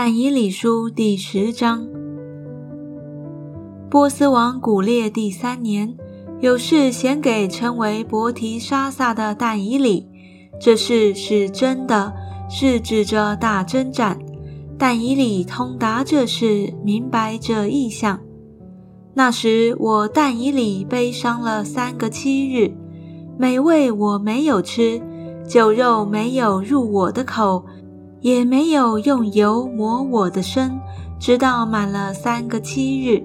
但以理书第十章。波斯王古列第三年，有事显给称为伯提沙撒的但以理。这事是真的，是指着大征战。但以理通达这事，明白这意象。那时我但以理悲伤了三个七日，美味我没有吃，酒肉没有入我的口。也没有用油抹我的身，直到满了三个七日。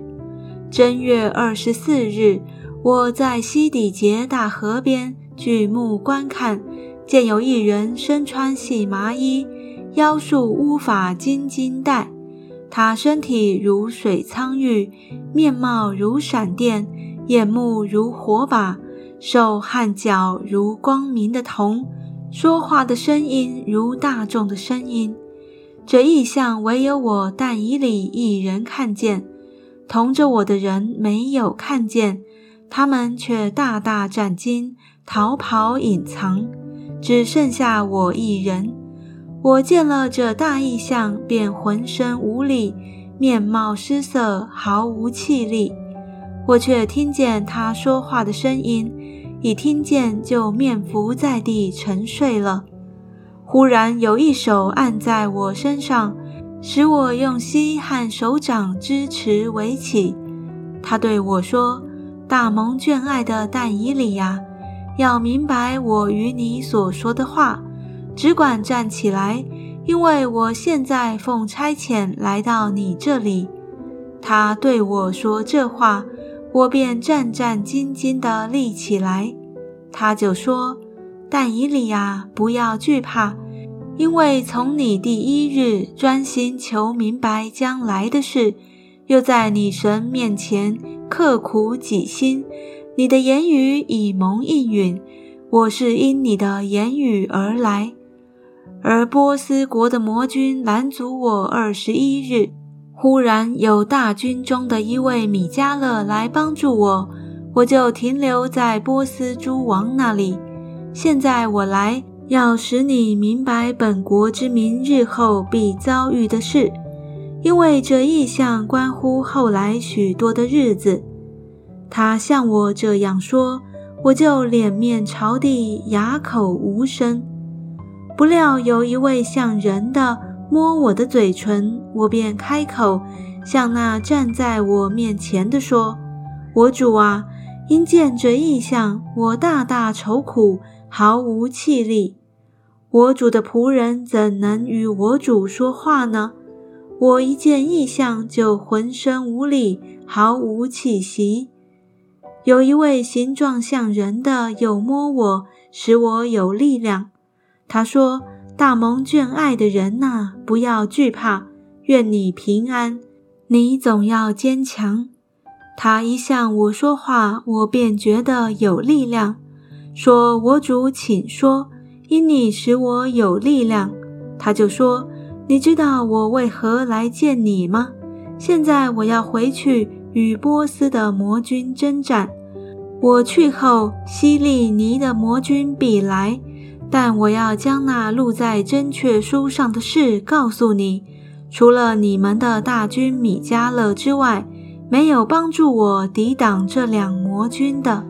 正月二十四日，我在西底节大河边举目观看，见有一人身穿细麻衣，腰束乌发金金带。他身体如水苍玉，面貌如闪电，眼目如火把，手和脚如光明的铜。说话的声音如大众的声音，这异象唯有我但以理一人看见，同着我的人没有看见，他们却大大战惊，逃跑隐藏，只剩下我一人。我见了这大异象，便浑身无力，面貌失色，毫无气力。我却听见他说话的声音。一听见就面伏在地沉睡了。忽然有一手按在我身上，使我用膝和手掌支持围起。他对我说：“大蒙眷爱的但以里呀，要明白我与你所说的话，只管站起来，因为我现在奉差遣来到你这里。”他对我说这话。我便战战兢兢地立起来，他就说：“但以理呀，不要惧怕，因为从你第一日专心求明白将来的事，又在你神面前刻苦己心，你的言语已蒙应允。我是因你的言语而来，而波斯国的魔君拦阻我二十一日。”忽然有大军中的一位米迦勒来帮助我，我就停留在波斯诸王那里。现在我来要使你明白本国之民日后必遭遇的事，因为这意象关乎后来许多的日子。他向我这样说，我就脸面朝地，哑口无声。不料有一位像人的。摸我的嘴唇，我便开口，向那站在我面前的说：“我主啊，因见这异象，我大大愁苦，毫无气力。我主的仆人怎能与我主说话呢？我一见异象，就浑身无力，毫无气息。有一位形状像人的，又摸我，使我有力量。他说。”大蒙眷爱的人呐，不要惧怕，愿你平安。你总要坚强。他一向我说话，我便觉得有力量。说：“我主，请说，因你使我有力量。”他就说：“你知道我为何来见你吗？现在我要回去与波斯的魔君征战。我去后，希利尼的魔君必来。”但我要将那录在真确书上的事告诉你：除了你们的大军米迦勒之外，没有帮助我抵挡这两魔军的。